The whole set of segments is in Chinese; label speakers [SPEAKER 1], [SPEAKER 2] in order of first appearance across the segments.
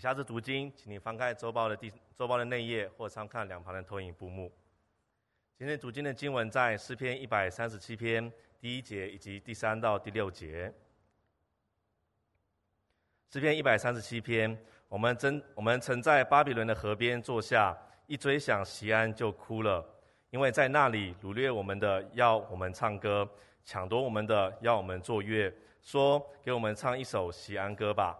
[SPEAKER 1] 下次读经，请你翻开周报的第周报的内页，或参看两旁的投影布幕。今天读经的经文在诗篇一百三十七篇第一节以及第三到第六节。诗篇一百三十七篇，我们曾我们曾在巴比伦的河边坐下，一追想席安就哭了，因为在那里掳掠我们的要我们唱歌，抢夺我们的要我们作乐，说给我们唱一首席安歌吧。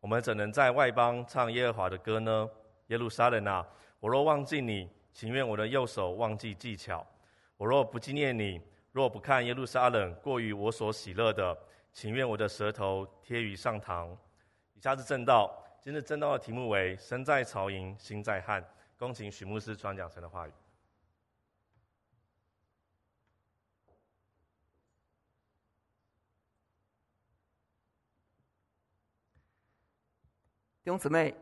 [SPEAKER 1] 我们怎能在外邦唱耶和华的歌呢？耶路撒冷啊，我若忘记你，情愿我的右手忘记技巧；我若不纪念你，若不看耶路撒冷过于我所喜乐的，情愿我的舌头贴于上膛。以下是正道，今日正道的题目为“身在曹营心在汉”。恭请许牧师传讲神的话语。
[SPEAKER 2] 弟兄姊妹，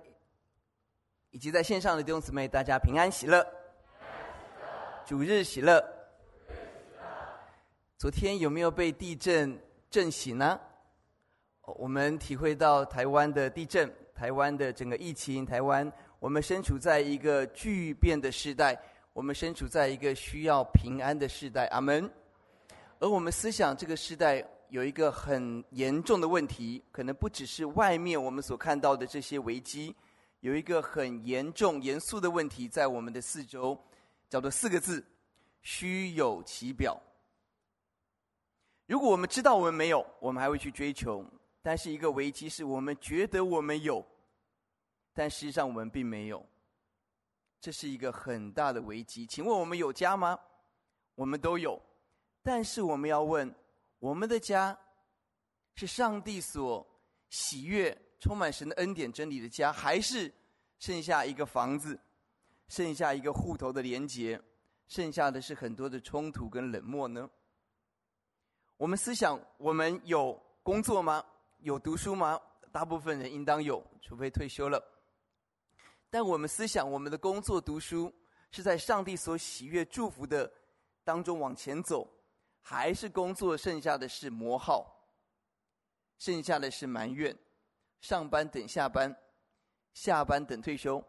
[SPEAKER 2] 以及在线上的弟兄姊妹，大家平安喜乐，主日喜乐。昨天有没有被地震震醒呢？我们体会到台湾的地震，台湾的整个疫情，台湾我们身处在一个巨变的时代，我们身处在一个需要平安的时代。阿门。而我们思想这个时代。有一个很严重的问题，可能不只是外面我们所看到的这些危机，有一个很严重、严肃的问题在我们的四周，叫做四个字：虚有其表。如果我们知道我们没有，我们还会去追求；但是一个危机是我们觉得我们有，但实际上我们并没有，这是一个很大的危机。请问我们有家吗？我们都有，但是我们要问。我们的家是上帝所喜悦、充满神的恩典、真理的家，还是剩下一个房子，剩下一个户头的连结，剩下的是很多的冲突跟冷漠呢？我们思想：我们有工作吗？有读书吗？大部分人应当有，除非退休了。但我们思想：我们的工作、读书是在上帝所喜悦、祝福的当中往前走。还是工作，剩下的是磨耗，剩下的是埋怨，上班等下班，下班等退休，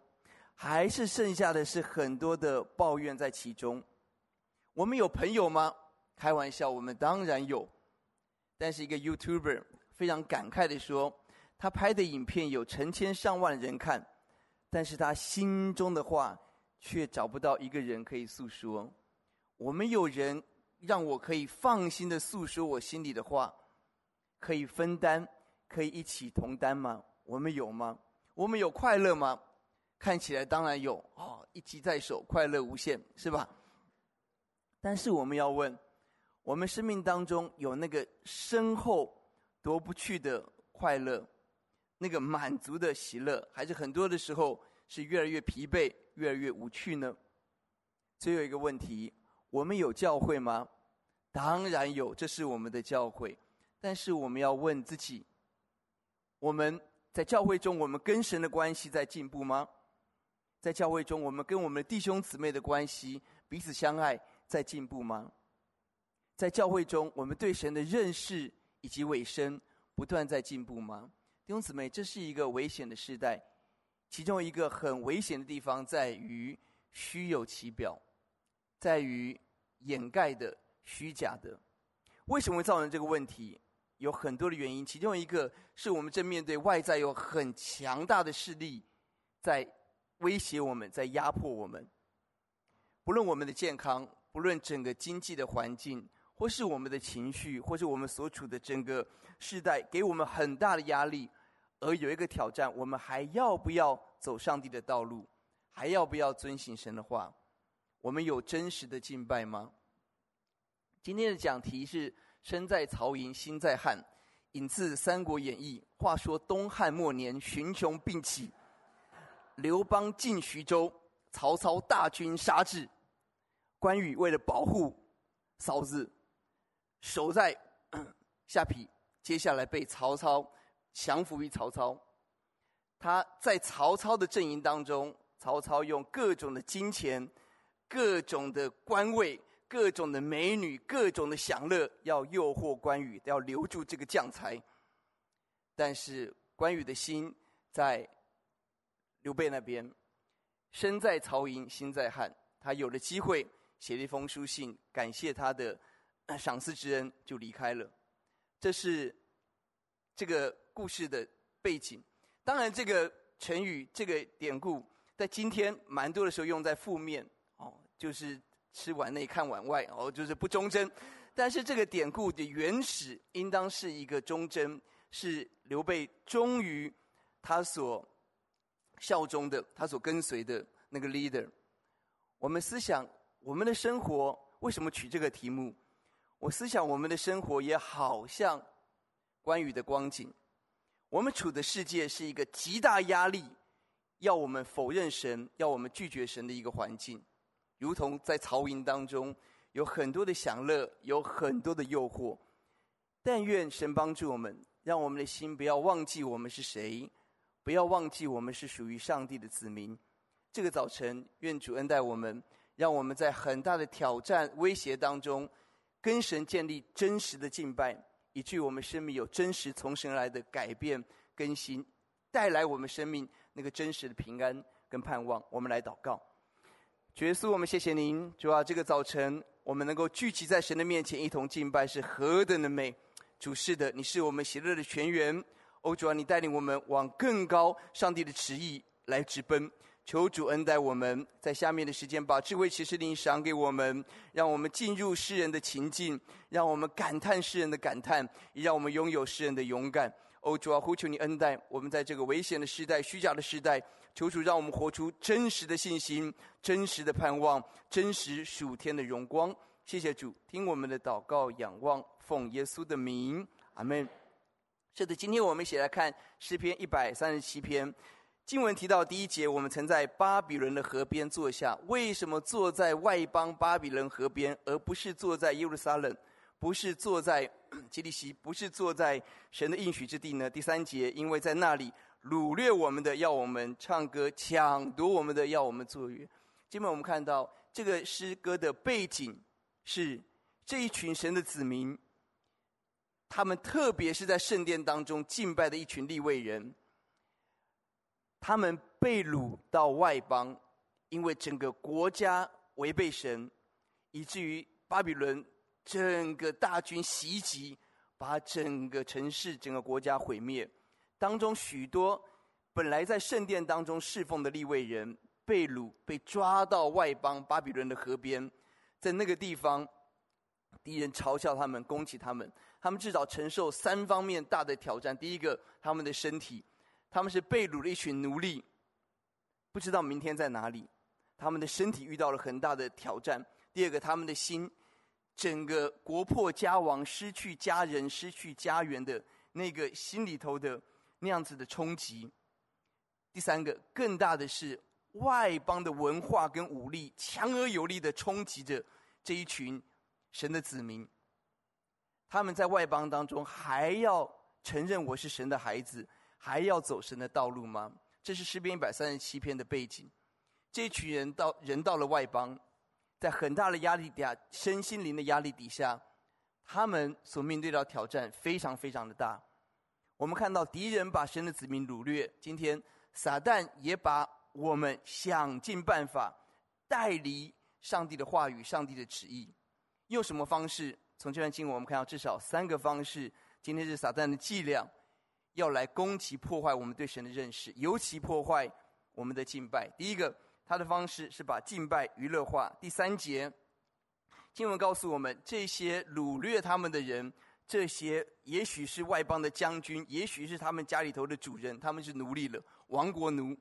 [SPEAKER 2] 还是剩下的是很多的抱怨在其中。我们有朋友吗？开玩笑，我们当然有。但是一个 YouTuber 非常感慨地说，他拍的影片有成千上万人看，但是他心中的话却找不到一个人可以诉说。我们有人。让我可以放心的诉说我心里的话，可以分担，可以一起同担吗？我们有吗？我们有快乐吗？看起来当然有哦，一机在手，快乐无限，是吧？但是我们要问，我们生命当中有那个深厚夺不去的快乐，那个满足的喜乐，还是很多的时候是越来越疲惫，越来越无趣呢？最后一个问题。我们有教会吗？当然有，这是我们的教会。但是我们要问自己：我们在教会中，我们跟神的关系在进步吗？在教会中，我们跟我们的弟兄姊妹的关系，彼此相爱，在进步吗？在教会中，我们对神的认识以及委身，不断在进步吗？弟兄姊妹，这是一个危险的时代，其中一个很危险的地方在于虚有其表。在于掩盖的虚假的，为什么会造成这个问题？有很多的原因，其中一个是我们正面对外在有很强大的势力在威胁我们，在压迫我们。不论我们的健康，不论整个经济的环境，或是我们的情绪，或是我们所处的整个世代，给我们很大的压力。而有一个挑战，我们还要不要走上帝的道路？还要不要遵行神的话？我们有真实的敬拜吗？今天的讲题是“身在曹营心在汉”，引自《三国演义》。话说东汉末年，群雄并起，刘邦进徐州，曹操大军杀至。关羽为了保护嫂子，守在 下邳，接下来被曹操降服于曹操。他在曹操的阵营当中，曹操用各种的金钱。各种的官位，各种的美女，各种的享乐，要诱惑关羽，要留住这个将才。但是关羽的心在刘备那边，身在曹营心在汉，他有了机会写了一封书信，感谢他的赏赐之恩，就离开了。这是这个故事的背景。当然，这个成语、这个典故，在今天蛮多的时候用在负面，就是吃碗内看碗外哦，就是不忠贞。但是这个典故的原始，应当是一个忠贞，是刘备忠于他所效忠的、他所跟随的那个 leader。我们思想我们的生活，为什么取这个题目？我思想我们的生活也好像关羽的光景，我们处的世界是一个极大压力，要我们否认神，要我们拒绝神的一个环境，如同在曹营当中有很多的享乐，有很多的诱惑。但愿神帮助我们，让我们的心不要忘记我们是谁，不要忘记我们是属于上帝的子民。这个早晨，愿主恩待我们，让我们在很大的挑战、威胁当中。跟神建立真实的敬拜，以至于我们生命有真实从神来的改变更新，带来我们生命那个真实的平安跟盼望。我们来祷告，主耶稣，我们谢谢您，主啊，这个早晨我们能够聚集在神的面前一同敬拜，是何等的美！主是的，你是我们喜乐的泉源。哦，主啊，你带领我们往更高上帝的旨意来直奔。求主恩待我们，在下面的时间把智慧启示灵赏给我们，让我们进入诗人的情境，让我们感叹世人的感叹，也让我们拥有诗人的勇敢。哦，主啊，呼求你恩待我们，在这个危险的时代、虚假的时代，求主让我们活出真实的信心、真实的盼望、真实属天的荣光。谢谢主，听我们的祷告，仰望奉耶稣的名，阿门。是的，今天我们一起来看诗篇一百三十七篇。经文提到第一节，我们曾在巴比伦的河边坐下。为什么坐在外邦巴比伦河边，而不是坐在耶路撒冷，不是坐在 基利溪，不是坐在神的应许之地呢？第三节，因为在那里掳掠我们的，要我们唱歌；抢夺我们的，要我们作乐。今天我们看到这个诗歌的背景是这一群神的子民，他们特别是在圣殿当中敬拜的一群立位人。他们被掳到外邦，因为整个国家违背神，以至于巴比伦整个大军袭击，把整个城市、整个国家毁灭。当中许多本来在圣殿当中侍奉的利未人被掳，被抓到外邦巴比伦的河边，在那个地方，敌人嘲笑他们，攻击他们，他们至少承受三方面大的挑战。第一个，他们的身体。他们是被掳的一群奴隶，不知道明天在哪里。他们的身体遇到了很大的挑战。第二个，他们的心，整个国破家亡、失去家人、失去家园的那个心里头的那样子的冲击。第三个，更大的是外邦的文化跟武力强而有力的冲击着这一群神的子民。他们在外邦当中还要承认我是神的孩子。还要走神的道路吗？这是诗篇一百三十七篇的背景。这一群人到人到了外邦，在很大的压力底下，身心灵的压力底下，他们所面对到挑战非常非常的大。我们看到敌人把神的子民掳掠，今天撒旦也把我们想尽办法带离上帝的话语、上帝的旨意。用什么方式？从这段经文我们看到至少三个方式。今天是撒旦的伎俩。要来攻击、破坏我们对神的认识，尤其破坏我们的敬拜。第一个，他的方式是把敬拜娱乐化。第三节，经文告诉我们，这些掳掠他们的人，这些也许是外邦的将军，也许是他们家里头的主人，他们是奴隶了，亡国奴，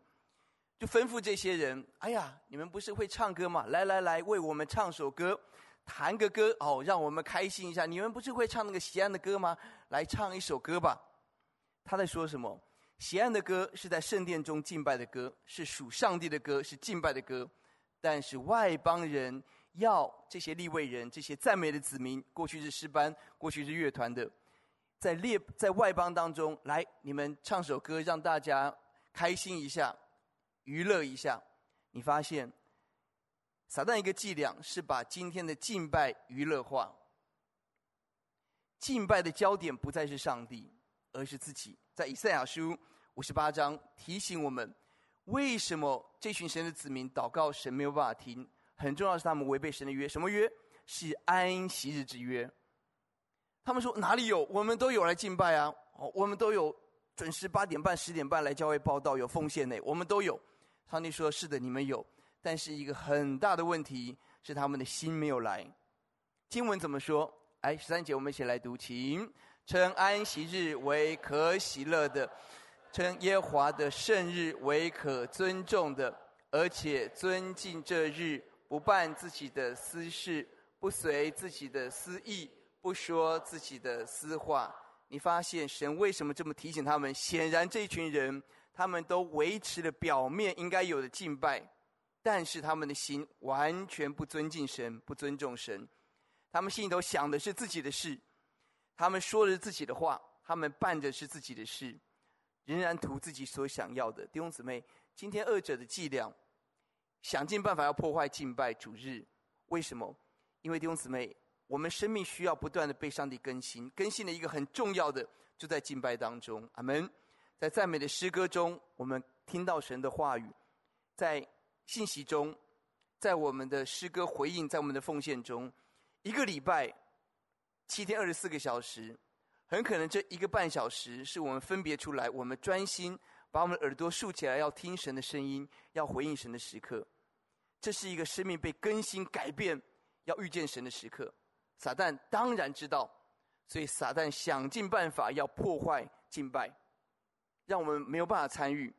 [SPEAKER 2] 就吩咐这些人：“哎呀，你们不是会唱歌吗？来来来，为我们唱首歌，弹个歌哦，让我们开心一下。你们不是会唱那个锡安的歌吗？来唱一首歌吧。”他在说什么？锡安的歌是在圣殿中敬拜的歌，是属上帝的歌，是敬拜的歌。但是外邦人要这些利未人、这些赞美的子民，过去是诗班，过去是乐团的，在列在外邦当中来，你们唱首歌，让大家开心一下，娱乐一下。你发现撒旦一个伎俩是把今天的敬拜娱乐化，敬拜的焦点不再是上帝。而是自己，在以赛亚书五十八章提醒我们：为什么这群神的子民祷告神没有办法听？很重要是他们违背神的约，什么约？是安息日之约。他们说哪里有？我们都有来敬拜啊！哦，我们都有准时八点半、十点半来教会报道，有奉献呢，我们都有。上帝说：“是的，你们有，但是一个很大的问题是他们的心没有来。”经文怎么说？哎，十三节我们一起来读，请称安息日为可喜乐的。称耶华的圣日为可尊重的，而且尊敬这日，不办自己的私事，不随自己的私意，不说自己的私话。你发现神为什么这么提醒他们？显然这群人，他们都维持了表面应该有的敬拜，但是他们的心完全不尊敬神，不尊重神。他们心里头想的是自己的事，他们说的是自己的话，他们办的是自己的事。仍然图自己所想要的，弟兄姊妹，今天二者的伎俩，想尽办法要破坏敬拜主日。为什么？因为弟兄姊妹，我们生命需要不断的被上帝更新，更新的一个很重要的就在敬拜当中。阿门。在赞美的诗歌中，我们听到神的话语；在信息中，在我们的诗歌回应，在我们的奉献中，一个礼拜七天二十四个小时。很可能这一个半小时是我们分别出来，我们专心把我们的耳朵竖起来，要听神的声音，要回应神的时刻。这是一个生命被更新、改变、要遇见神的时刻。撒旦当然知道，所以撒旦想尽办法要破坏敬拜，让我们没有办法参与，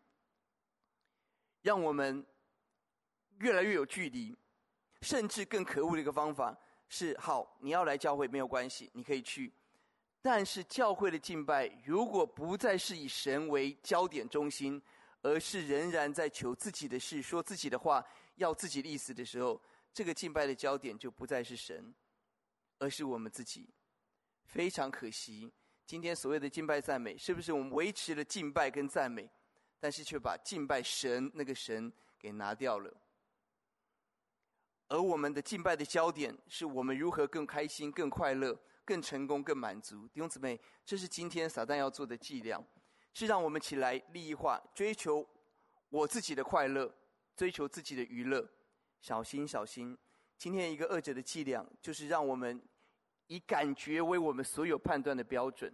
[SPEAKER 2] 让我们越来越有距离。甚至更可恶的一个方法是：好，你要来教会没有关系，你可以去。但是教会的敬拜，如果不再是以神为焦点中心，而是仍然在求自己的事、说自己的话、要自己的意思的时候，这个敬拜的焦点就不再是神，而是我们自己。非常可惜，今天所谓的敬拜赞美，是不是我们维持了敬拜跟赞美，但是却把敬拜神那个神给拿掉了？而我们的敬拜的焦点，是我们如何更开心、更快乐。更成功、更满足，弟兄姊妹，这是今天撒旦要做的伎俩，是让我们起来利益化，追求我自己的快乐，追求自己的娱乐。小心，小心！今天一个恶者的伎俩，就是让我们以感觉为我们所有判断的标准。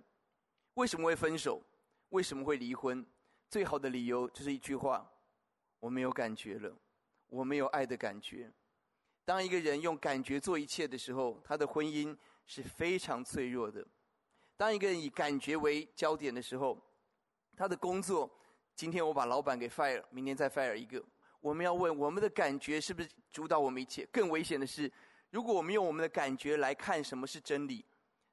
[SPEAKER 2] 为什么会分手？为什么会离婚？最好的理由就是一句话：我没有感觉了，我没有爱的感觉。当一个人用感觉做一切的时候，他的婚姻是非常脆弱的。当一个人以感觉为焦点的时候，他的工作，今天我把老板给 fire，明天再 fire 一个。我们要问，我们的感觉是不是主导我们一切？更危险的是，如果我们用我们的感觉来看什么是真理，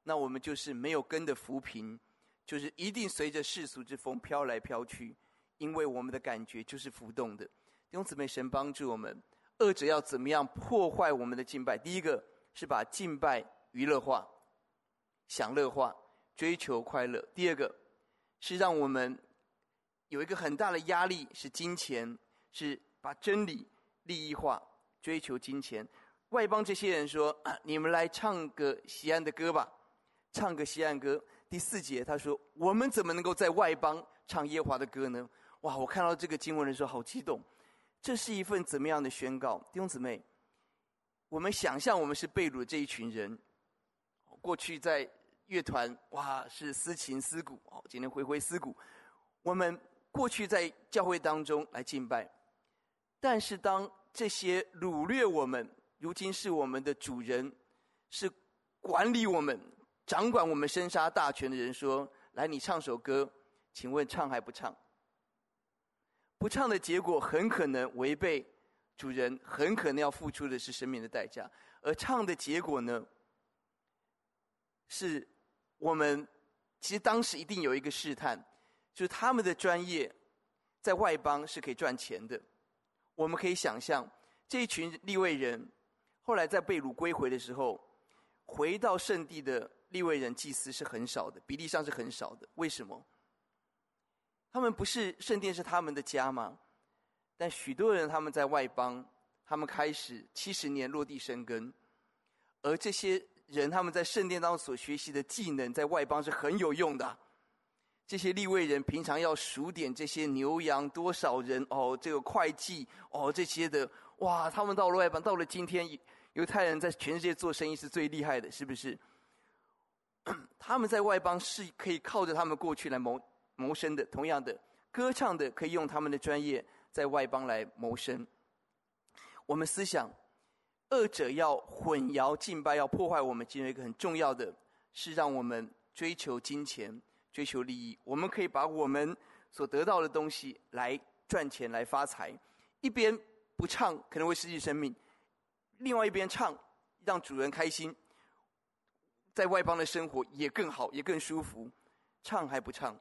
[SPEAKER 2] 那我们就是没有根的浮萍，就是一定随着世俗之风飘来飘去，因为我们的感觉就是浮动的。弟兄姊妹，神帮助我们。恶者要怎么样破坏我们的敬拜？第一个是把敬拜娱乐化、享乐化、追求快乐；第二个是让我们有一个很大的压力，是金钱，是把真理利益化、追求金钱。外邦这些人说：“ 你们来唱个西安的歌吧，唱个西安歌。”第四节他说：“我们怎么能够在外邦唱耶华的歌呢？”哇！我看到这个经文的时候，好激动。这是一份怎么样的宣告，弟兄姊妹？我们想象我们是被掳这一群人，过去在乐团哇是丝琴丝鼓哦，今天挥挥丝鼓。我们过去在教会当中来敬拜，但是当这些掳掠我们，如今是我们的主人，是管理我们、掌管我们生杀大权的人说：“来，你唱首歌，请问唱还不唱？”不唱的结果很可能违背主人，很可能要付出的是生命的代价；而唱的结果呢，是我们其实当时一定有一个试探，就是他们的专业在外邦是可以赚钱的。我们可以想象，这一群利未人后来在被掳归回的时候，回到圣地的利未人祭司是很少的，比例上是很少的。为什么？他们不是圣殿是他们的家吗？但许多人他们在外邦，他们开始七十年落地生根，而这些人他们在圣殿当中所学习的技能，在外邦是很有用的。这些利位人平常要数点这些牛羊多少人哦，这个会计哦这些的，哇，他们到了外邦，到了今天，犹太人在全世界做生意是最厉害的，是不是？他们在外邦是可以靠着他们过去来谋谋生的。同样的，歌唱的可以用他们的专业在外邦来谋生。我们思想，二者要混淆敬拜，要破坏我们，其中一个很重要的是让我们追求金钱、追求利益。我们可以把我们所得到的东西来赚钱、来发财。一边不唱可能会失去生命，另外一边唱让主人开心。在外邦的生活也更好，也更舒服。唱还不唱，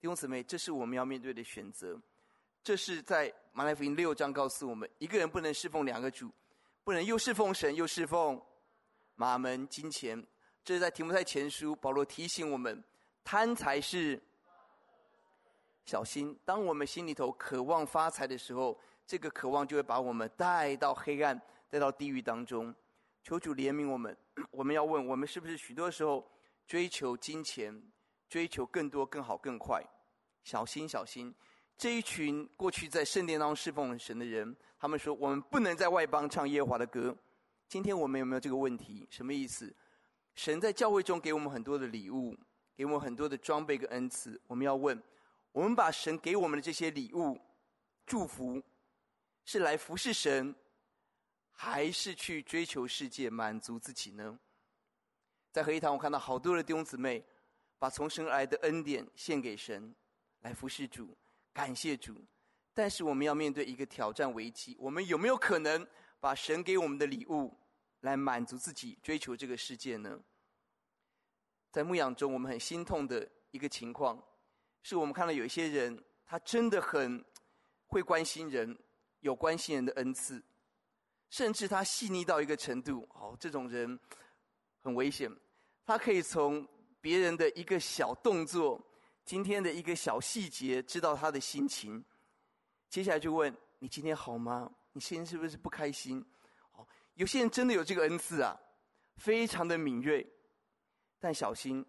[SPEAKER 2] 弟兄姊妹，这是我们要面对的选择。这是在马太福音六章告诉我们：一个人不能侍奉两个主，不能又侍奉神又侍奉马门金钱。这是在提摩太前书，保罗提醒我们：贪财是小心。当我们心里头渴望发财的时候，这个渴望就会把我们带到黑暗，带到地狱当中。求主怜悯我们。我们要问：我们是不是许多时候追求金钱，追求更多、更好、更快？小心，小心！这一群过去在圣殿当中侍奉神的人，他们说：我们不能在外邦唱耶和华的歌。今天我们有没有这个问题？什么意思？神在教会中给我们很多的礼物，给我们很多的装备跟恩赐。我们要问：我们把神给我们的这些礼物、祝福，是来服侍神？还是去追求世界，满足自己呢？在合一堂，我看到好多的弟兄姊妹，把从神而来的恩典献给神，来服侍主，感谢主。但是我们要面对一个挑战危机：我们有没有可能把神给我们的礼物，来满足自己，追求这个世界呢？在牧养中，我们很心痛的一个情况，是我们看到有一些人，他真的很会关心人，有关心人的恩赐。甚至他细腻到一个程度，哦，这种人很危险。他可以从别人的一个小动作、今天的一个小细节，知道他的心情。接下来就问：你今天好吗？你现在是不是不开心？哦，有些人真的有这个恩赐啊，非常的敏锐。但小心，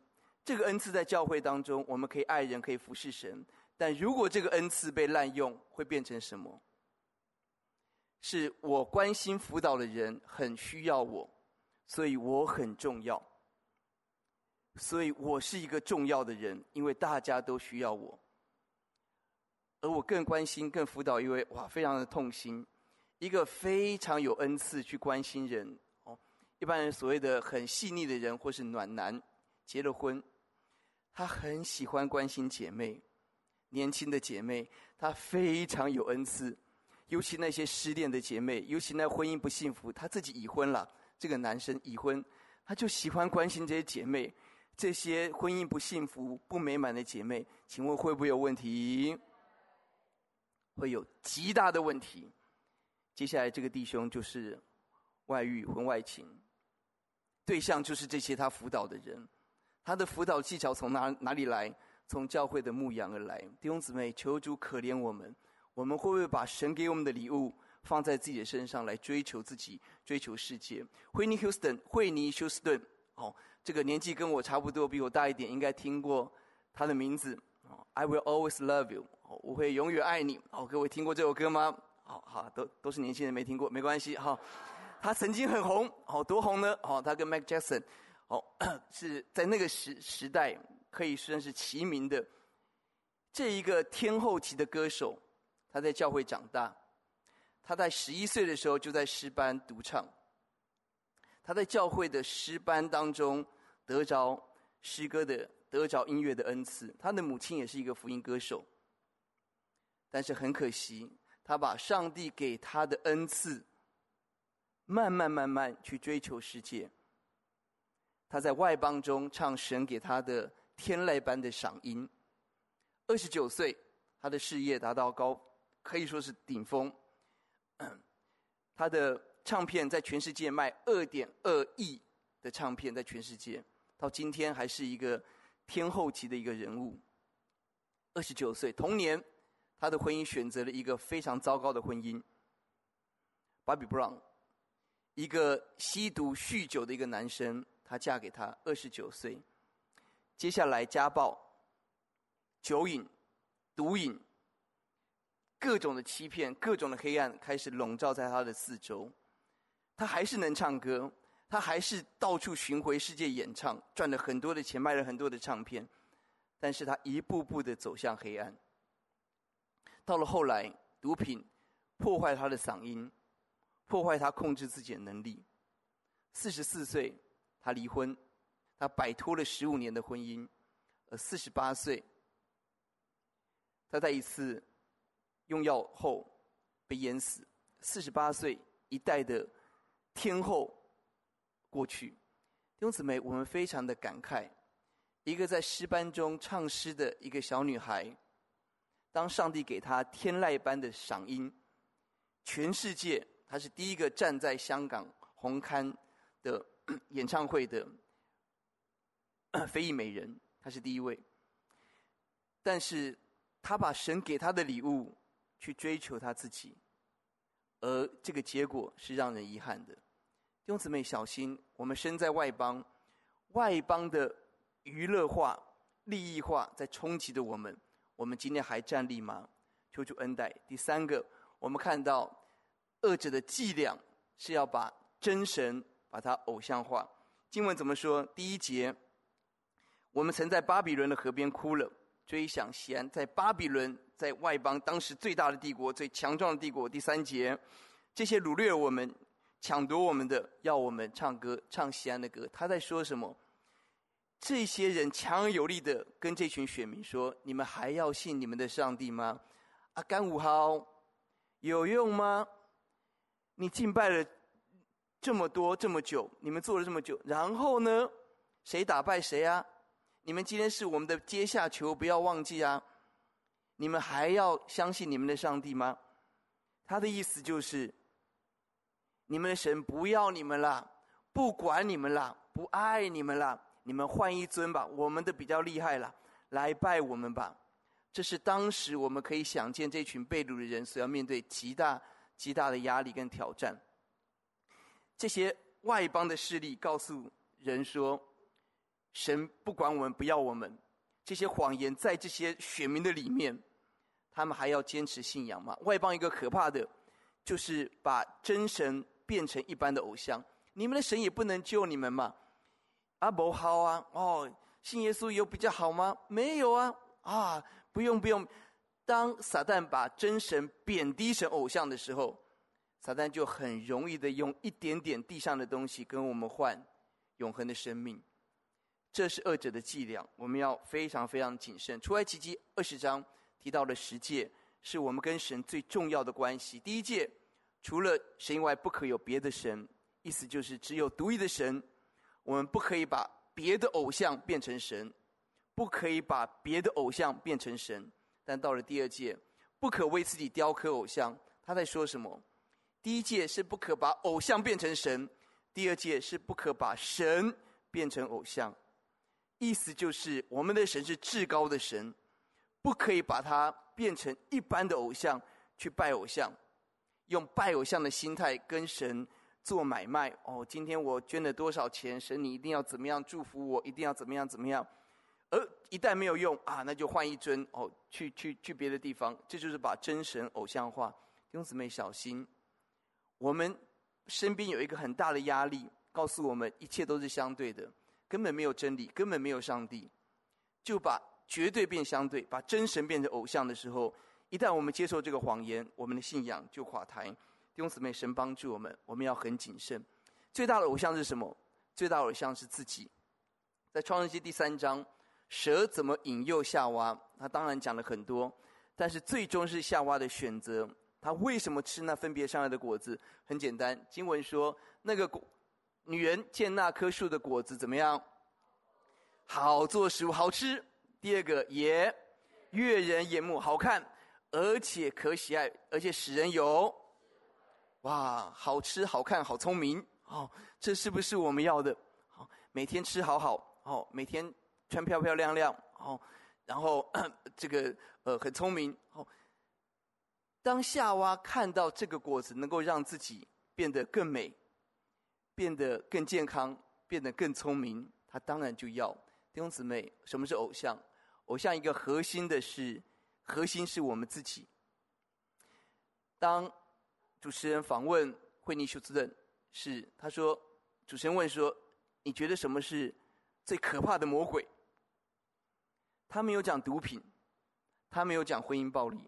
[SPEAKER 2] 这个恩赐在教会当中，我们可以爱人，可以服侍神。但如果这个恩赐被滥用，会变成什么？是我关心辅导的人很需要我，所以我很重要。所以我是一个重要的人，因为大家都需要我。而我更关心、更辅导一位哇，非常的痛心，一个非常有恩赐去关心人。一般人所谓的很细腻的人，或是暖男，结了婚，他很喜欢关心姐妹，年轻的姐妹，他非常有恩赐。尤其那些失恋的姐妹，尤其那婚姻不幸福，他自己已婚了，这个男生已婚，他就喜欢关心这些姐妹，这些婚姻不幸福、不美满的姐妹，请问会不会有问题？会有极大的问题。接下来这个弟兄就是外遇、婚外情，对象就是这些他辅导的人，他的辅导技巧从哪哪里来？从教会的牧养而来。弟兄姊妹，求主可怜我们。我们会不会把神给我们的礼物放在自己的身上来追求自己、追求世界？惠尼·休斯顿，惠尼·休斯顿，哦，这个年纪跟我差不多，比我大一点，应该听过他的名字。，I will always love you，我会永远爱你。哦，各位听过这首歌吗？好好，都都是年轻人没听过，没关系。好，他曾经很红，好多红呢。好，他跟 Mac Jackson，哦，是在那个时时代可以算是齐名的这一个天后级的歌手。他在教会长大，他在十一岁的时候就在诗班独唱。他在教会的诗班当中得着诗歌的、得着音乐的恩赐。他的母亲也是一个福音歌手，但是很可惜，他把上帝给他的恩赐慢慢慢慢去追求世界。他在外邦中唱神给他的天籁般的嗓音。二十九岁，他的事业达到高。可以说是顶峰，他的唱片在全世界卖二点二亿的唱片，在全世界到今天还是一个天后级的一个人物。二十九岁，同年，他的婚姻选择了一个非常糟糕的婚姻。Bobby Brown，一个吸毒酗酒的一个男生，他嫁给他，二十九岁，接下来家暴，酒瘾、毒瘾，各种的欺骗、各种的黑暗开始笼罩在他的四周。他还是能唱歌，他还是到处巡回世界演唱，赚了很多的钱，卖了很多的唱片。但是他一步步的走向黑暗。到了后来，毒品破坏他的嗓音，破坏他控制自己的能力。四十四岁，他离婚，他摆脱了十五年的婚姻。而四十八岁，他在一次用药后被淹死。四十八岁，一代的天后过去。弟兄姊妹，我们非常的感慨。一个在诗班中唱诗的一个小女孩，当上帝给她天籁般的嗓音，全世界她是第一个站在香港红磡的 演唱会的 非裔美人，她是第一位。但是她把神给她的礼物去追求她自己，而这个结果是让人遗憾的。弟兄姊妹，小心！我们身在外邦，外邦的。娱乐化、利益化在冲击着我们，我们今天还站立吗？求主恩待。第三个，我们看到恶者的伎俩是要把真神把它偶像化。经文怎么说？第一节，我们曾在巴比伦的河边哭了，追想锡安，在巴比伦，在外邦当时最大的帝国、最强壮的帝国。第三节，这些掳掠我们、抢夺我们的，要我们唱歌，唱锡安的歌。他在说什么？这些人强而有力的跟这群选民说：“你们还要信你们的上帝吗？啊，干五号有用吗？你敬拜了这么多这么久，你们做了这么久，然后呢？谁打败谁啊？你们今天是我们的阶下囚，不要忘记啊！你们还要相信你们的上帝吗？”他的意思就是：你们的神不要你们了，不管你们了，不爱你们了。你们换一尊吧，我们的比较厉害了，来拜我们吧。这是当时我们可以想见这群被掳的人所要面对极大极大的压力跟挑战。这些外邦的势力告诉人说，神不管我们，不要我们。这些谎言在这些选民的里面，他们还要坚持信仰吗？外邦一个可怕的，就是把真神变成一般的偶像。你们的神也不能救你们嘛？阿伯好啊！哦，信耶稣有比较好吗？没有啊！啊，不用不用。当撒旦把真神贬低成偶像的时候，撒旦就很容易的用一点点地上的东西跟我们换永恒的生命。这是恶者的伎俩，我们要非常非常谨慎。出埃及记二十章提到了十诫，是我们跟神最重要的关系。第一诫，除了神以外不可有别的神，意思就是只有独一的神。我们不可以把别的偶像变成神，不可以把别的偶像变成神。但到了第二届，不可为自己雕刻偶像。他在说什么？第一届是不可把偶像变成神，第二届是不可把神变成偶像。意思就是，我们的神是至高的神，不可以把它变成一般的偶像去拜偶像，用拜偶像的心态跟神。做买卖哦，今天我捐了多少钱？神，你一定要怎么样祝福我？一定要怎么样怎么样？而一旦没有用啊，那就换一尊哦，去去去别的地方。这就是把真神偶像化。弟兄姊妹小心，我们身边有一个很大的压力，告诉我们一切都是相对的，根本没有真理，根本没有上帝。就把绝对变相对，把真神变成偶像的时候，一旦我们接受这个谎言，我们的信仰就垮台。弟兄姊妹，神帮助我们，我们要很谨慎。最大的偶像是什么？最大偶像是自己。在创世纪第三章，蛇怎么引诱夏娃？他当然讲了很多，但是最终是夏娃的选择。他为什么吃那分别上来的果子？很简单，经文说，那个果女人见那棵树的果子怎么样？好做食物，好吃。第二个也悦人眼目，好看，而且可喜爱，而且使人有。哇，好吃、好看、好聪明哦！这是不是我们要的？好，每天吃好好哦，每天穿漂漂亮亮哦，然后 这个呃很聪明哦。当夏娃看到这个果子能够让自己变得更美、变得更健康、变得更聪明，她当然就要。弟兄姊妹，什么是偶像？偶像一个核心的是，核心是我们自己。当主持人访问惠妮休斯顿，是他说，主持人问说：“你觉得什么是最可怕的魔鬼？”他没有讲毒品，他没有讲婚姻暴力。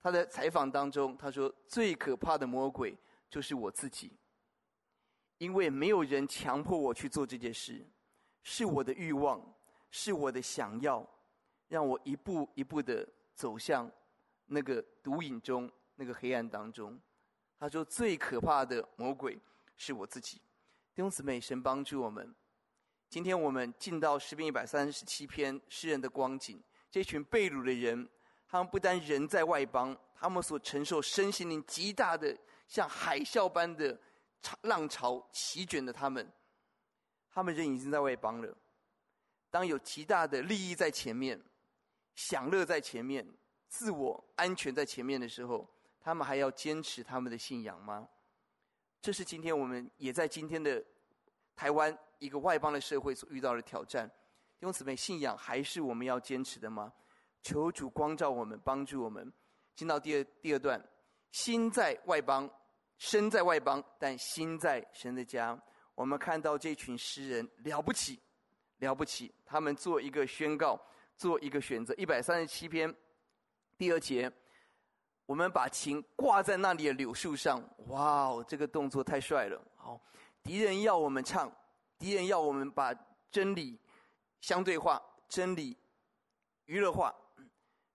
[SPEAKER 2] 他在采访当中他说：“最可怕的魔鬼就是我自己，因为没有人强迫我去做这件事，是我的欲望，是我的想要，让我一步一步的走向那个毒瘾中，那个黑暗当中。”他说：“最可怕的魔鬼是我自己。”弟兄姊妹，神帮助我们。今天我们进到诗篇一百三十七篇诗人的光景，这群被掳的人，他们不单人在外邦，他们所承受身心灵极大的像海啸般的浪潮席卷的他们，他们人已经在外邦了。当有极大的利益在前面，享乐在前面，自我安全在前面的时候，他们还要坚持他们的信仰吗？这是今天我们也在今天的台湾。一个外邦的社会所遇到的挑战，弟兄姊妹，信仰还是我们要坚持的吗？求主光照我们，帮助我们。进到第二第二段，心在外邦，身在外邦，但心在神的家。我们看到这群诗人了不起，了不起，他们做一个宣告，做一个选择。一百三十七篇第二节，我们把琴挂在那里的柳树上。哇哦，这个动作太帅了！好，敌人要我们唱。敌人要我们把真理相对化，真理娱乐化，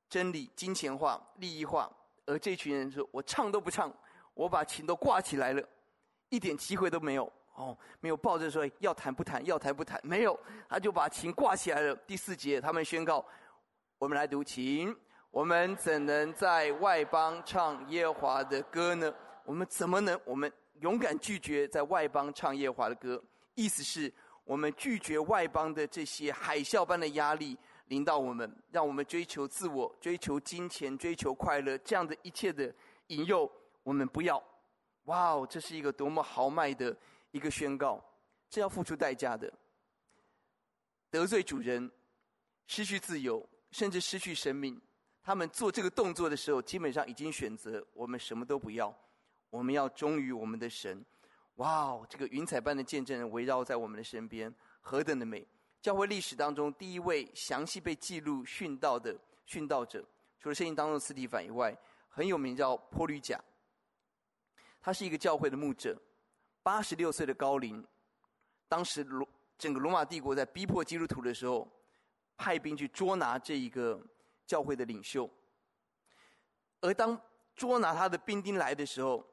[SPEAKER 2] 真理金钱化、利益化。而这群人说：“我唱都不唱，我把琴都挂起来了，一点机会都没有。”哦，没有抱着说要弹不弹，要弹不弹，没有，他就把琴挂起来了。第四节，他们宣告：“我们来读琴，我们怎能在外邦唱耶华的歌呢？我们怎么能？我们勇敢拒绝在外邦唱耶华的歌。”意思是我们拒绝外邦的这些海啸般的压力临到我们，让我们追求自我、追求金钱、追求快乐这样的一切的引诱，我们不要。哇哦，这是一个多么豪迈的一个宣告！这要付出代价的，得罪主人，失去自由，甚至失去生命。他们做这个动作的时候，基本上已经选择我们什么都不要，我们要忠于我们的神。哇哦！这个云彩般的见证人围绕在我们的身边，何等的美！教会历史当中第一位详细被记录殉道的殉道者，除了圣经当中的司提反以外，很有名叫坡吕贾。他是一个教会的牧者，八十六岁的高龄。当时罗整个罗马帝国在逼迫基督徒的时候，派兵去捉拿这一个教会的领袖。而当捉拿他的兵丁来的时候，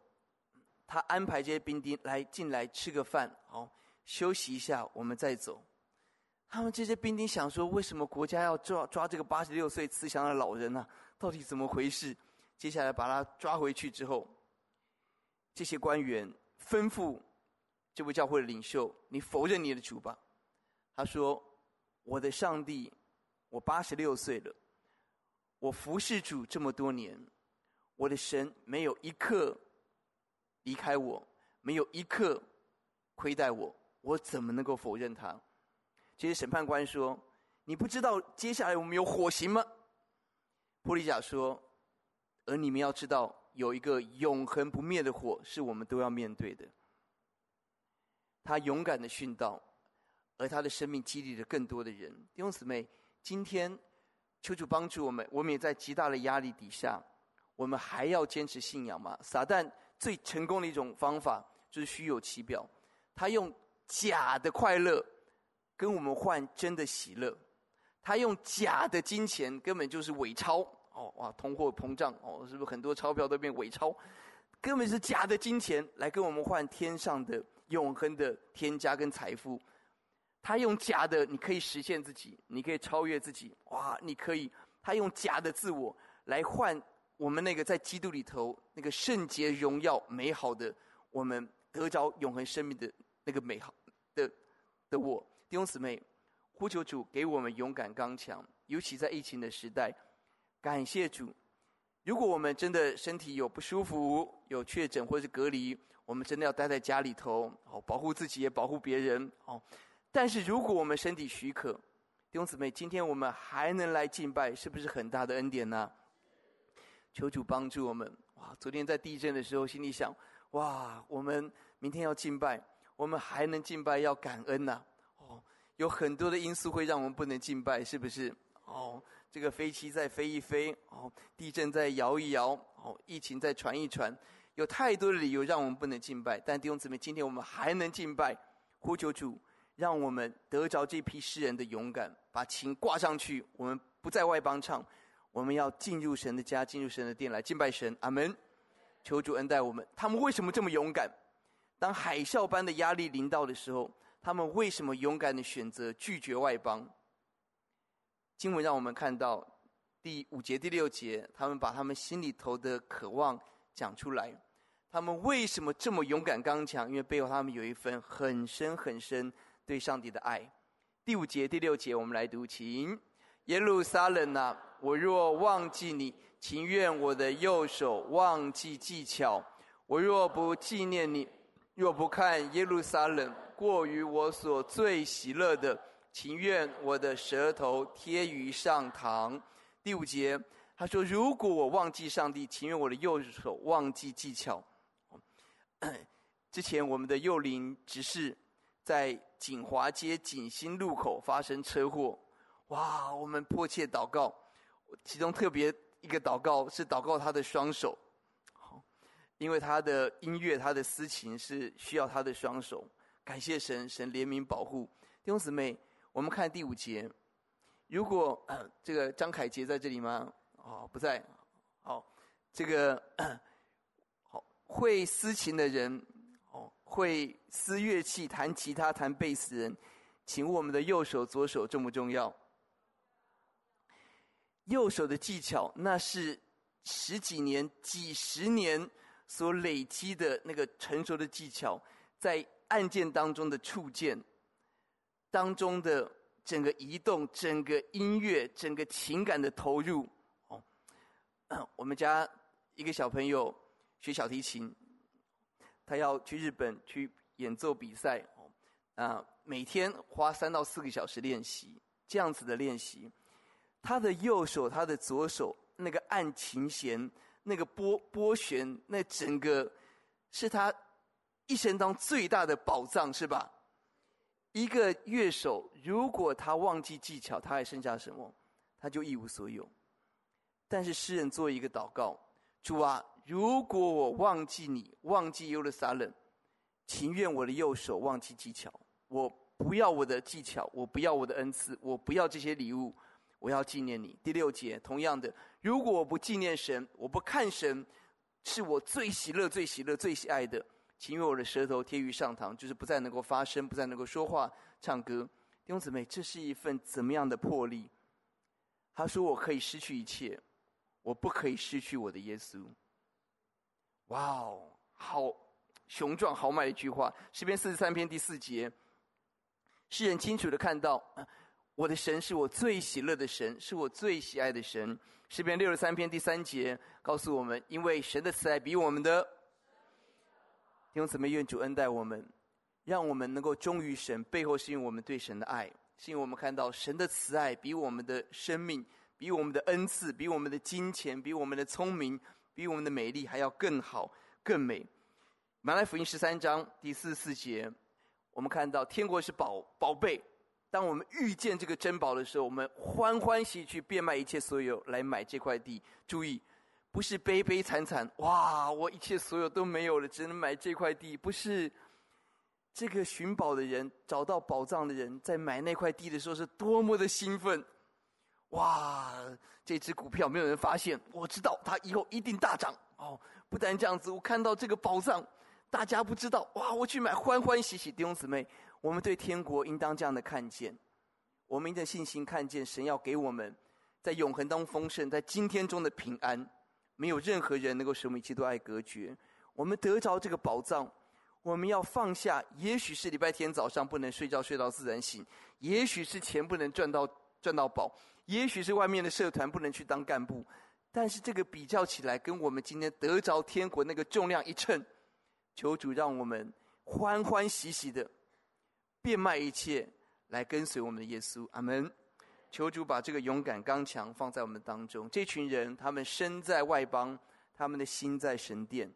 [SPEAKER 2] 他安排这些兵丁来进来吃个饭，好休息一下，我们再走。他们这些兵丁想说：为什么国家要抓抓这个八十六岁慈祥的老人呢、到底怎么回事？接下来把他抓回去之后，这些官员吩咐这位教会领袖：你否认你的主吧。他说：我的上帝，我八十六岁了，我服侍主这么多年，我的神没有一刻。离开我，没有一刻亏待我，我怎么能够否认他？这些审判官说：“你不知道接下来我们有火刑吗？”坡吕贾说：“而你们要知道，有一个永恒不灭的火，是我们都要面对的。”他勇敢的殉道，而他的生命激励了更多的人。弟兄姊妹，今天求主帮助我们，我们也在极大的压力底下，我们还要坚持信仰吗？撒旦。最成功的一种方法就是虚有其表，他用假的快乐跟我们换真的喜乐，他用假的金钱根本就是伪钞。哦，哇，通货膨胀。哦，是不是很多钞票都变伪钞？根本是假的金钱来跟我们换天上的永恒的天家跟财富，他用假的你可以实现自己，你可以超越自己，哇，你可以，他用假的自我来换。我们那个在基督里头那个圣洁、荣耀、美好的，我们得着永恒生命的那个美好的的我，弟兄姊妹，呼求主给我们勇敢刚强，尤其在疫情的时代，感谢主。如果我们真的身体有不舒服、有确诊或者是隔离，我们真的要待在家里头，好保护自己也保护别人。哦，但是如果我们身体许可，弟兄姊妹，今天我们还能来敬拜，是不是很大的恩典呢？求主帮助我们。哇，昨天在地震的时候，心里想：哇，我们明天要敬拜，我们还能敬拜，要感恩呐。哦，有很多的因素会让我们不能敬拜，是不是？哦，这个飞机再飞一飞，哦，地震再摇一摇，哦，疫情再传一传，有太多的理由让我们不能敬拜。但弟兄姊妹，今天我们还能敬拜，呼求主，让我们得着这批诗人的勇敢，把琴挂上去，我们不在外邦唱。我们要进入神的家，进入神的殿来敬拜神。阿门。求主恩待我们。他们为什么这么勇敢？当海啸般的压力临到的时候，他们为什么勇敢的选择拒绝外邦？经文让我们看到第五节、第六节，他们把他们心里头的渴望讲出来。他们为什么这么勇敢刚强？因为背后他们有一份很深很深对上帝的爱。第五节、第六节，我们来读，请耶路撒冷啊！我若忘记你，情愿我的右手忘记技巧；我若不纪念你，若不看耶路撒冷过于我所最喜乐的，情愿我的舌头贴于上膛。第五节，他说：“如果我忘记上帝，情愿我的右手忘记技巧。”之前我们的幼龄执事在锦华街锦新路口发生车祸，哇！我们迫切祷告。其中特别一个祷告是祷告他的双手，好，因为他的音乐、他的私情是需要他的双手。感谢神，神怜悯保护弟兄姊妹。我们看第五节，如果、这个张凯杰在这里吗？哦，不在。好，这个 好会私情的人，哦，会私乐器、弹吉他、弹贝斯的人，请问我们的右手、左手重不重要？右手的技巧，那是十几年、几十年所累积的那个成熟的技巧，在按键当中的触键，当中的整个移动、整个音乐、整个情感的投入。哦，我们家一个小朋友学小提琴，他要去日本去演奏比赛，哦，啊，每天花三到四个小时练习，这样子的练习。他的右手，他的左手，那个按琴弦，那个拨拨弦，那整个是他一生当中最大的宝藏，是吧？一个乐手，如果他忘记技巧，他还剩下什么？他就一无所有。但是诗人做一个祷告：主啊，如果我忘记你，忘记耶路撒冷，情愿我的右手忘记技巧，我不要我的技巧，我不要我的恩赐，我不要这些礼物。我要纪念你。第六节，同样的，如果我不纪念神，我不看神，是我最喜乐、最喜乐、最喜爱的，请用我的舌头贴于上膛，就是不再能够发声，不再能够说话、唱歌。弟兄姊妹，这是一份怎么样的魄力？他说：“我可以失去一切，我不可以失去我的耶稣。”哇哦，好雄壮豪迈的一句话。诗篇四十三篇第四节，诗人清楚的看到。我的神是我最喜乐的神，是我最喜爱的神。诗篇六十三篇第三节告诉我们：因为神的慈爱比我们的弟兄姊妹愿主恩待我们，让我们能够忠于神。背后是因为我们对神的爱，是因为我们看到神的慈爱比我们的生命、比我们的恩赐、比我们的金钱、比我们的聪明、比我们的美丽还要更好、更美。马太福音十三章第四十四节，我们看到天国是宝宝贝。当我们遇见这个珍宝的时候，我们欢欢喜去变卖一切所有来买这块地。注意，不是悲悲惨惨，哇，我一切所有都没有了，只能买这块地。不是，这个寻宝的人找到宝藏的人，在买那块地的时候是多么的兴奋！哇，这只股票没有人发现，我知道它以后一定大涨。哦，不但这样子，我看到这个宝藏，大家不知道，哇，我去买，欢欢喜喜，弟兄姊妹。我们对天国应当这样的看见，我们应该信心看见神要给我们在永恒当中丰盛，在今天中的平安，没有任何人能够使我们一切都爱隔绝。我们得着这个宝藏，我们要放下。也许是礼拜天早上不能睡觉睡到自然醒，也许是钱不能赚到赚到宝，也许是外面的社团不能去当干部，但是这个比较起来，跟我们今天得着天国那个重量一称，求主让我们欢欢喜喜的。变卖一切来跟随我们的耶稣，阿门。求主把这个勇敢刚强放在我们当中。这群人，他们身在外邦，他们的心在神殿，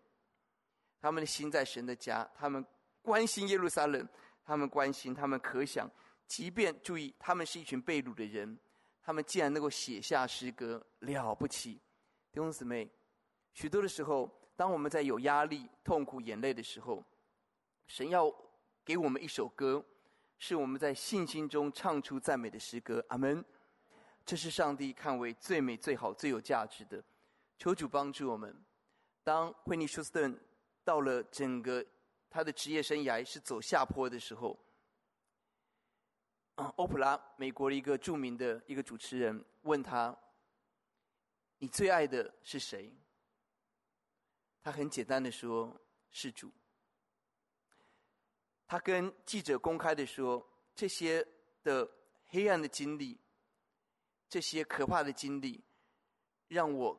[SPEAKER 2] 他们的心在神的家，他们关心耶路撒冷，他们关心，他们可想，即便注意，他们是一群被掳的人，他们既然能够写下诗歌，了不起。弟兄姊妹，许多的时候，当我们在有压力、痛苦、眼泪的时候，神要给我们一首歌。是我们在信心中唱出赞美的诗歌，阿门。这是上帝看为最美、最好、最有价值的。求主帮助我们。当惠妮休斯顿到了整个他的职业生涯是走下坡的时候，欧普拉，美国的一个著名的一个主持人问他：“你最爱的是谁？”他很简单的说：“是主。”他跟记者公开的说：“这些的黑暗的经历，这些可怕的经历，让我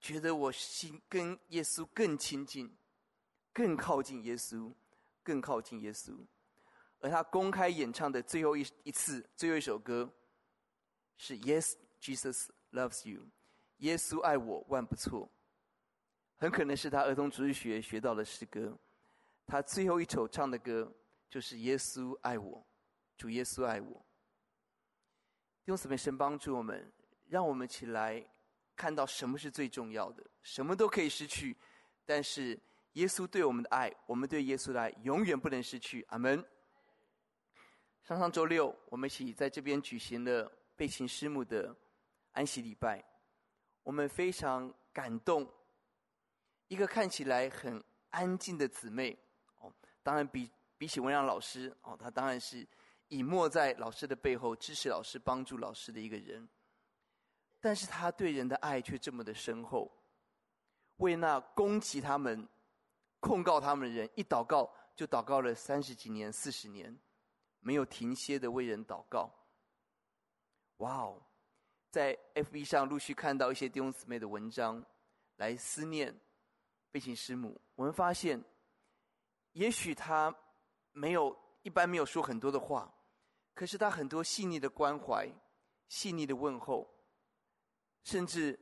[SPEAKER 2] 觉得我心跟耶稣更亲近，更靠近耶稣，更靠近耶稣。”而他公开演唱的最后一一次、最后一首歌，是 “Yes, Jesus loves you”，耶稣爱我万不错。很可能是他儿童主日学学到的诗歌，他最后一首唱的歌。就是耶稣爱我，主耶稣爱我。弟兄姊妹，神帮助我们，让我们起来看到什么是最重要的。什么都可以失去，但是耶稣对我们的爱，我们对耶稣的爱永远不能失去。阿门。上上周六，我们一起在这边举行了备勤师母的安息礼拜，我们非常感动。一个看起来很安静的姊妹，哦，当然比。比起文亮老师哦，他当然是隐没在老师的背后，支持老师、帮助老师的一个人。但是他对人的爱却这么的深厚，为那攻击他们、控告他们的人，一祷告就祷告了三十几年、四十年，没有停歇的为人祷告。哇哦，在 FB 上陆续看到一些弟兄姊妹的文章，来思念备勤师母。我们发现，也许他。没有，一般没有说很多的话，可是他很多细腻的关怀、细腻的问候，甚至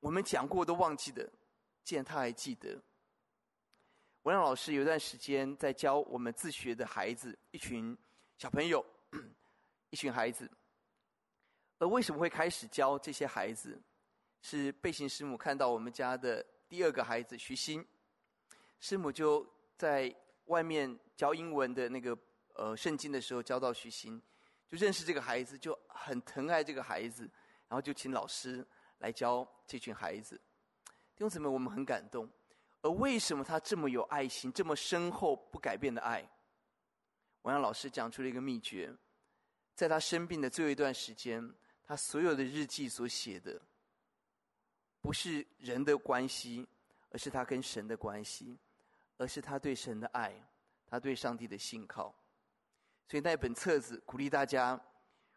[SPEAKER 2] 我们讲过都忘记的，竟然他还记得。文亮老师有一段时间在教我们自学的孩子，一群小朋友，一群孩子。而为什么会开始教这些孩子？是备勤师母看到我们家的第二个孩子徐鑫，师母就在外面。教英文的那个呃圣经的时候，教到徐鑫，就认识这个孩子，就很疼爱这个孩子，然后就请老师来教这群孩子。弟兄姊妹，我们很感动。而为什么他这么有爱心，这么深厚不改变的爱？我让老师讲出了一个秘诀，在他生病的最后一段时间，他所有的日记所写的，不是人的关系，而是他跟神的关系，而是他对神的爱。他对上帝的信靠，所以那本册子鼓励大家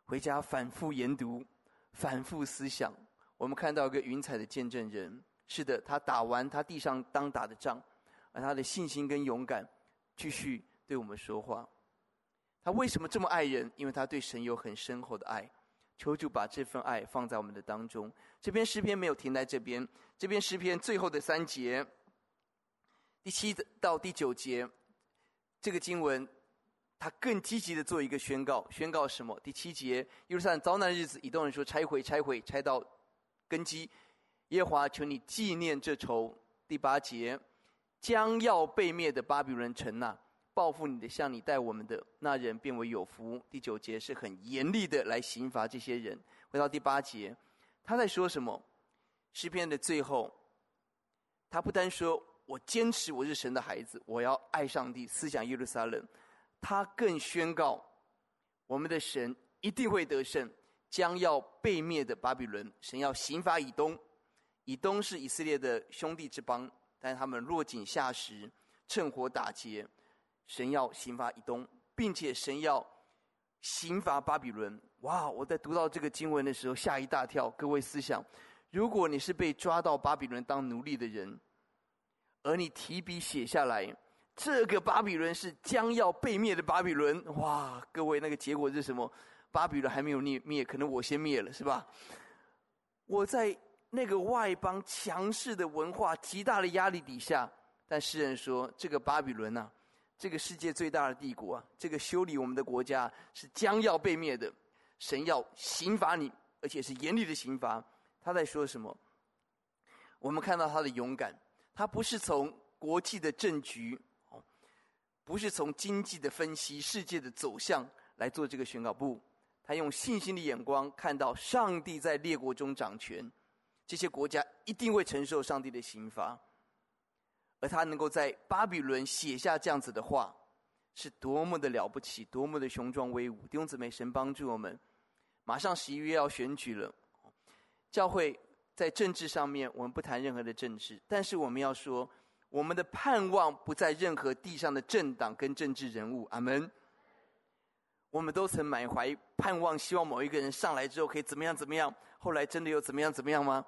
[SPEAKER 2] 回家反复研读、反复思想。我们看到一个云彩的见证人，是的，他打完他地上当打的仗，而他的信心跟勇敢继续对我们说话。他为什么这么爱人？因为他对神有很深厚的爱。求主把这份爱放在我们的当中。这篇诗篇没有停在这边，这篇诗篇最后的三节，第七到第九节。这个经文，他更积极的做一个宣告，宣告什么？第七节，耶路撒冷遭难日子，以东人说拆毁，拆毁，拆到根基。耶和华，求你纪念这仇。第八节，将要被灭的巴比伦城呐，报复你的，向你待我们的那人，变为有福。第九节是很严厉的来刑罚这些人。回到第八节，他在说什么？诗篇的最后，他不单说。我坚持我是神的孩子，我要爱上帝，思想耶路撒冷。他更宣告，我们的神一定会得胜，将要被灭的巴比伦，神要刑罚以东。以东是以色列的兄弟之邦，但他们落井下石，趁火打劫。神要刑罚以东，并且神要刑罚巴比伦。哇！我在读到这个经文的时候吓一大跳。各位思想，如果你是被抓到巴比伦当奴隶的人。而你提笔写下来，这个巴比伦是将要被灭的巴比伦。哇，各位，那个结果是什么？巴比伦还没有灭灭，可能我先灭了，是吧？我在那个外邦强势的文化极大的压力底下，但诗人说，这个巴比伦呐、这个世界最大的帝国啊，这个修理我们的国家是将要被灭的，神要刑罚你，而且是严厉的刑罚。他在说什么？我们看到他的勇敢，他不是从国际的政局，哦，不是从经济的分析、世界的走向来做这个宣告，不，他用信心的眼光看到上帝在列国中掌权，这些国家一定会承受上帝的刑罚，而他能够在巴比伦写下这样子的话，是多么的了不起，多么的雄壮威武。弟兄姊妹，神帮助我们，马上十一月要选举了，教会。在政治上面，我们不谈任何的政治，但是我们要说，我们的盼望不在任何地上的政党跟政治人物。阿门。我们都曾满怀盼望，希望某一个人上来之后可以怎么样怎么样，后来真的又怎么样怎么样吗？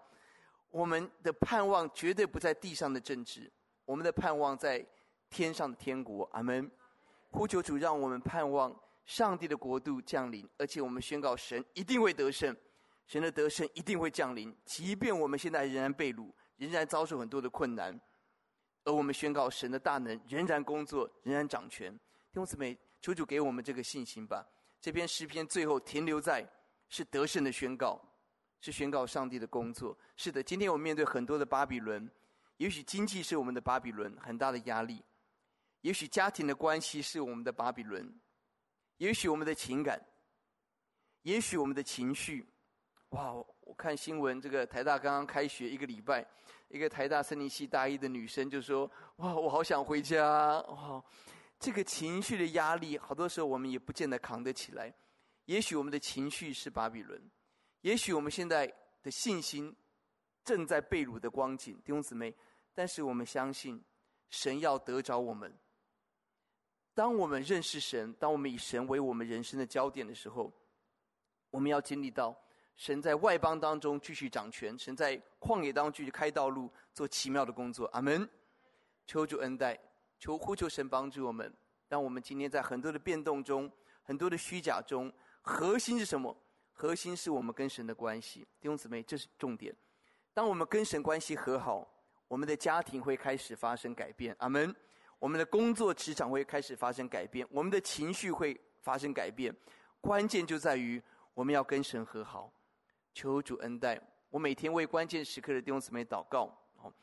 [SPEAKER 2] 我们的盼望绝对不在地上的政治，我们的盼望在天上的天国。阿门。呼求主，让我们盼望上帝的国度降临，而且我们宣告神一定会得胜。神的得胜一定会降临，即便我们现在仍然被掳，仍然遭受很多的困难，而我们宣告神的大能仍然工作，仍然掌权。弟兄姊妹，求主给我们这个信心吧。这篇诗篇最后停留在是得胜的宣告，是宣告上帝的工作。是的，今天我们面对很多的巴比伦，也许经济是我们的巴比伦，很大的压力；也许家庭的关系是我们的巴比伦；也许我们的情感；也许我们的情绪。哇！我看新闻，这个台大刚刚开学一个礼拜，一个台大森林系大一的女生就说：“哇，我好想回家！”哇，这个情绪的压力，好多时候我们也不见得扛得起来。也许我们的情绪是巴比伦，也许我们现在的信心正在被掳的光景，弟兄姊妹。但是我们相信，神要得着我们。当我们认识神，当我们以神为我们人生的焦点的时候，我们要经历到。神在外邦当中继续掌权，神在旷野当中继续开道路，做奇妙的工作。阿门。求主恩待，求呼求神帮助我们，让我们今天在很多的变动中、很多的虚假中，核心是什么？核心是我们跟神的关系。弟兄姊妹，这是重点。当我们跟神关系和好，我们的家庭会开始发生改变。阿门。我们的工作职场会开始发生改变，我们的情绪会发生改变。关键就在于我们要跟神和好。求主恩待我，每天为关键时刻的弟兄姊妹祷告。哦，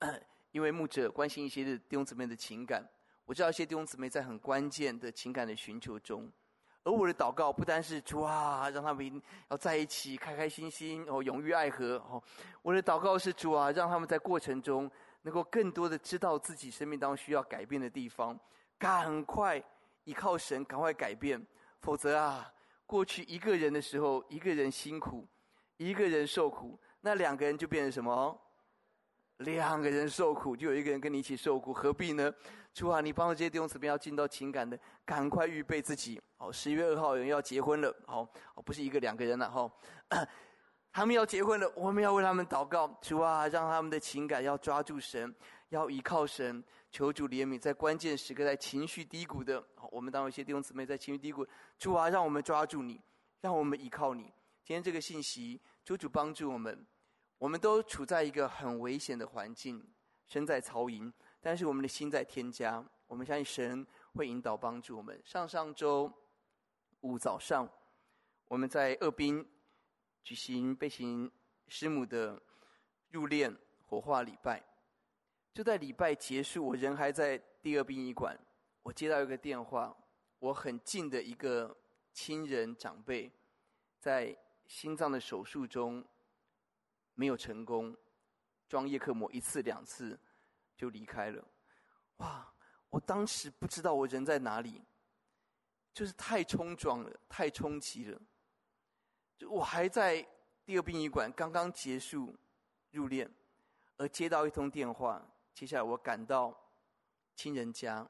[SPEAKER 2] 因为牧者关心一些的弟兄姊妹的情感，我知道一些弟兄姊妹在很关键的情感的寻求中，而我的祷告不单是主啊，让他们要在一起开开心心哦，永浴爱河哦。我的祷告是主啊，让他们在过程中能够更多的知道自己生命当中需要改变的地方，赶快依靠神，赶快改变，否则啊，过去一个人的时候，一个人辛苦。一个人受苦，那两个人就变成什么？两个人受苦，就有一个人跟你一起受苦，何必呢？主啊，你帮助这些弟兄姊妹要进到情感的，赶快预备自己。好，十一月二号有人要结婚了，好，不是一个两个人了，哈，他们要结婚了，我们要为他们祷告。主啊，让他们的情感要抓住神，要依靠神，求主怜悯，在关键时刻，在情绪低谷的，好，我们当有一些弟兄姊妹在情绪低谷，主啊，让我们抓住你，让我们依靠你。今天这个信息。主主帮助我们，我们都处在一个很危险的环境，身在曹营，但是我们的心在天家。我们相信神会引导帮助我们。上上周五早上，我们在二滨举行备行师母的入殓火化礼拜。就在礼拜结束，我人还在第二殡仪馆，我接到一个电话，我很近的一个亲人长辈在。心脏的手术中没有成功，装叶克膜一次两次就离开了。哇！我当时不知道我人在哪里，就是太冲撞了，太冲击了。就我还在第二殡仪馆刚刚结束入殓，而接到一通电话，接下来我赶到亲人家，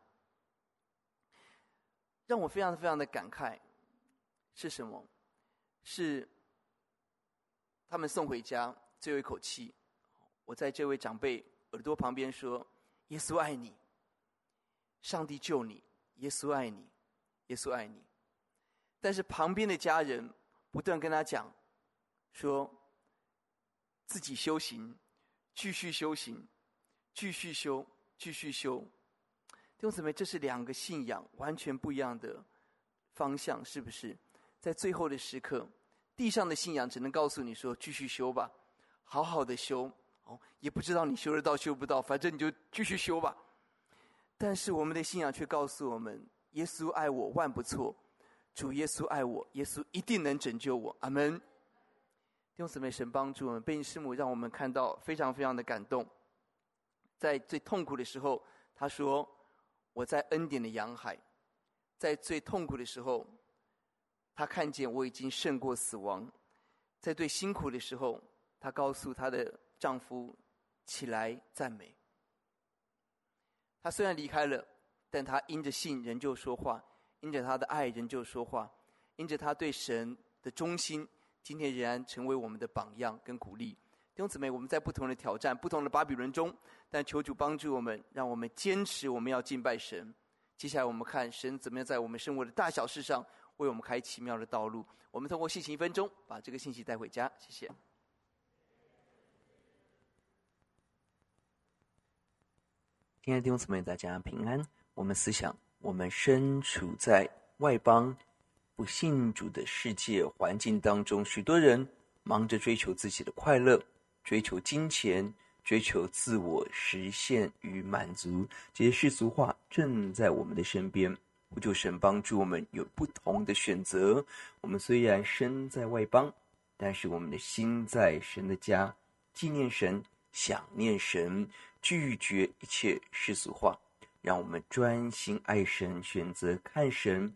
[SPEAKER 2] 让我非常非常的感慨。是什么？是。他们送回家，最后一口气，我在这位长辈耳朵旁边说：“耶稣爱你，上帝救你，耶稣爱你，耶稣爱你。”但是旁边的家人不断跟他讲，说自己修行，继续修行，继续修，继续修。弟兄姊妹，这是两个信仰完全不一样的方向，是不是？在最后的时刻，地上的信仰只能告诉你说：“继续修吧，好好的修。”哦，也不知道你修得到修不到，反正你就继续修吧。但是我们的信仰却告诉我们：耶稣爱我万不错，主耶稣爱我，耶稣一定能拯救我。阿门。弟兄姊妹，神帮助我们，贝尼师母让我们看到非常非常的感动。在最痛苦的时候，他说：“我在恩典的洋海。”在最痛苦的时候，他看见我已经胜过死亡。在最辛苦的时候，他告诉他的丈夫：“起来赞美。”他虽然离开了，但他因着信仍旧说话，因着他的爱仍旧说话，因着他对神的忠心，今天仍然成为我们的榜样跟鼓励。弟兄姊妹，我们在不同的挑战、不同的巴比伦中，但求主帮助我们，让我们坚持我们要敬拜神。接下来我们看神怎么样在我们生活的大小事上为我们开奇妙的道路。我们通过信息一分钟，把这个信息带回家。谢谢。
[SPEAKER 3] 亲爱的弟兄姊妹，大家平安。我们思想，我们身处在外邦不信主的世界环境当中，许多人忙着追求自己的快乐，追求金钱，追求自我实现与满足。这些世俗化正在我们的身边。呼求神帮助我们有不同的选择。我们虽然身在外邦，但是我们的心在神的家，纪念神，想念神。拒绝一切世俗化，让我们专心爱神，选择看神，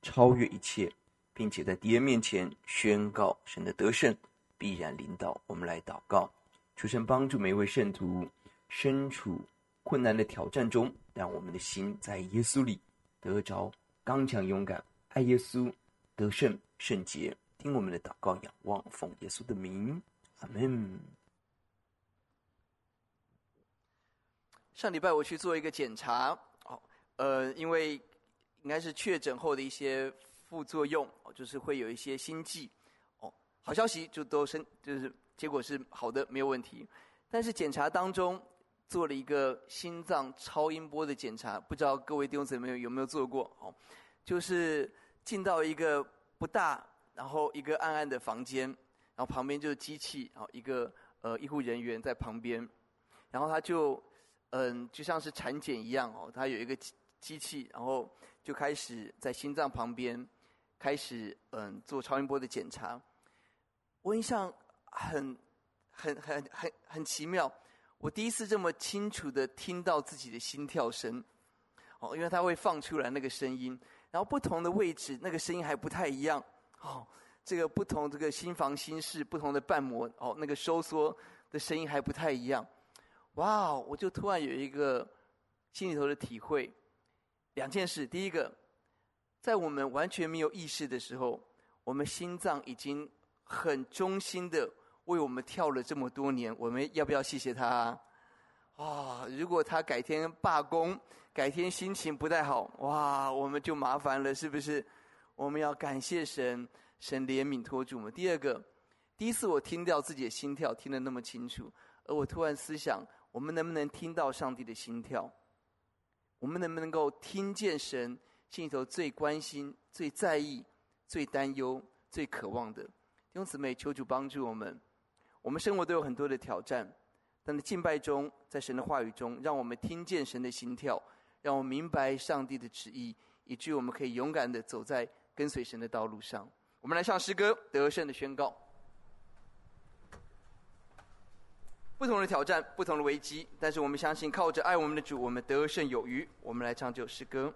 [SPEAKER 3] 超越一切，并且在敌人面前宣告神的得胜，必然领导我们来祷告，求神帮助每一位圣徒身处困难的挑战中，让我们的心在耶稣里得着刚强勇敢，爱耶稣得胜圣洁，听我们的祷告，仰望奉耶稣的名，阿门。
[SPEAKER 2] 上礼拜我去做一个检查，哦，呃，因为应该是确诊后的一些副作用，就是会有一些心悸，哦，好消息就都生，就是结果是好的，没有问题。但是检查当中做了一个心脏超音波的检查，不知道各位弟兄姊妹有没有做过？哦，就是进到一个不大，然后一个暗暗的房间，然后旁边就是机器，然后一个呃医护人员在旁边，然后他就。嗯，就像是产检一样哦，他有一个机机器，然后就开始在心脏旁边开始嗯做超音波的检查。我印象很很很很很奇妙，我第一次这么清楚的听到自己的心跳声哦，因为它会放出来那个声音，然后不同的位置那个声音还不太一样哦，这个不同这个心房心室不同的瓣膜哦，那个收缩的声音还不太一样。哇我就突然有一个心里头的体会，两件事。第一个，在我们完全没有意识的时候，我们心脏已经很忠心的为我们跳了这么多年，我们要不要谢谢他啊？如果他改天罢工，改天心情不太好，哇，我们就麻烦了，是不是？我们要感谢神，神怜悯托住我们。第二个，第一次我听到自己的心跳，听得那么清楚，而我突然思想。我们能不能听到上帝的心跳？我们能不能够听见神心里头最关心、最在意、最担忧、最渴望的？弟兄姊妹，求主帮助我们。我们生活都有很多的挑战，但在敬拜中，在神的话语中，让我们听见神的心跳，让我们明白上帝的旨意，以至于我们可以勇敢的走在跟随神的道路上。我们来唱诗歌，得胜的宣告。不同的挑战，不同的危机，但是我们相信，靠着爱我们的主，我们得胜有余。我们来唱这首诗歌。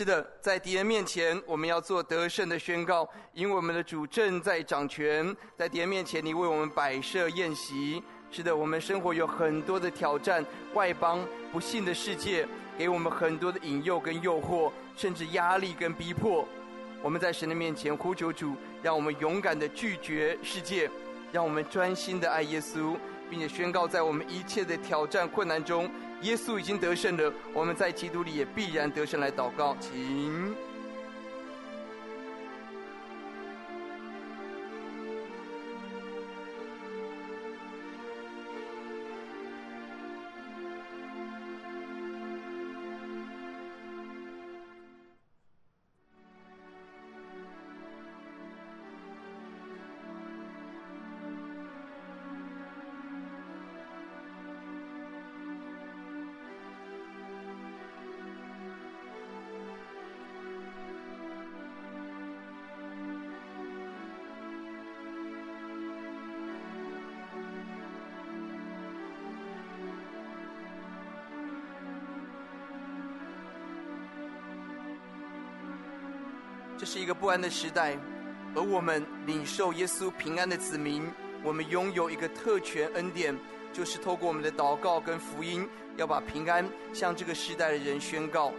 [SPEAKER 2] 是的，在敌人面前，我们要做得胜的宣告，因为我们的主正在掌权。在敌人面前，你为我们摆设宴席。是的，我们生活有很多的挑战，外邦不信的世界给我们很多的引诱跟诱惑，甚至压力跟逼迫。我们在神的面前呼求主，让我们勇敢的拒绝世界，让我们专心的爱耶稣，并且宣告在我们一切的挑战困难中。耶稣已经得胜了，我们在基督里也必然得胜。来祷告，请。这是一个不安的时代，而我们领受耶稣平安的子民，我们拥有一个特权恩典，就是透过我们的祷告跟福音，要把平安向这个时代的人宣告。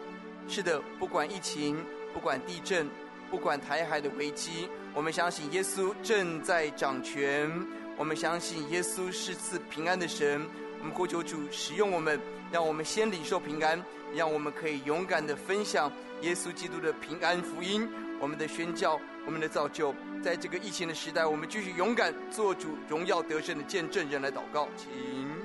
[SPEAKER 2] 是的，不管疫情，不管地震，不管台海的危机，我们相信耶稣正在掌权。我们相信耶稣是赐平安的神。我们呼求主使用我们，让我们先领受平安，让我们可以勇敢地分享耶稣基督的平安福音。我们的宣教，我们的造就，在这个疫情的时代，我们继续勇敢做主荣耀得胜的见证人来祷告，请。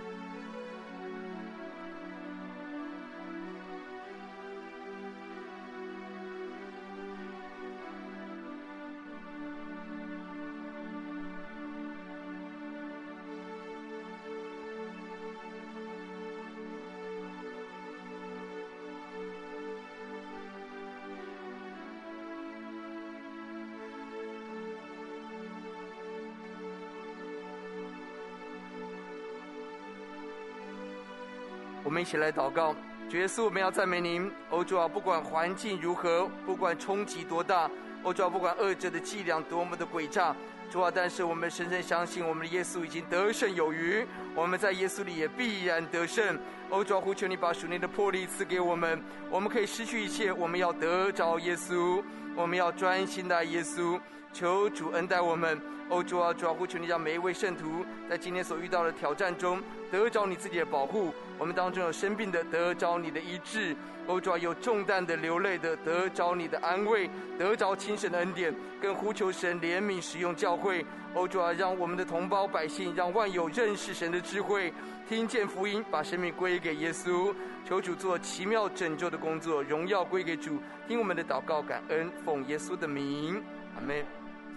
[SPEAKER 2] 一起来祷告，主耶稣，我们要赞美您。欧主啊，不管环境如何，不管冲击多大，欧主啊，不管恶者的伎俩多么的诡诈，主啊，但是我们深深相信，我们的耶稣已经得胜有余，我们在耶稣里也必然得胜。欧主啊，呼求你把属灵的魄力赐给我们，我们可以失去一切，我们要得着耶稣，我们要专心的爱耶稣。求主恩待我们，欧主啊，主啊，呼求你让每一位圣徒在今天所遇到的挑战中得着你自己的保护。我们当中有生病的，得着你的医治；欧主啊，有重担的、流泪的，得着你的安慰，得着亲神的恩典。更呼求神怜悯使用教会，欧主啊，让我们的同胞百姓，让万有认识神的智慧，听见福音，把生命归给耶稣。求主做奇妙拯救的工作，荣耀归给主。听我们的祷告，感恩，奉耶稣的名，阿门。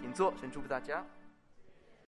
[SPEAKER 2] 请坐，神祝福大家。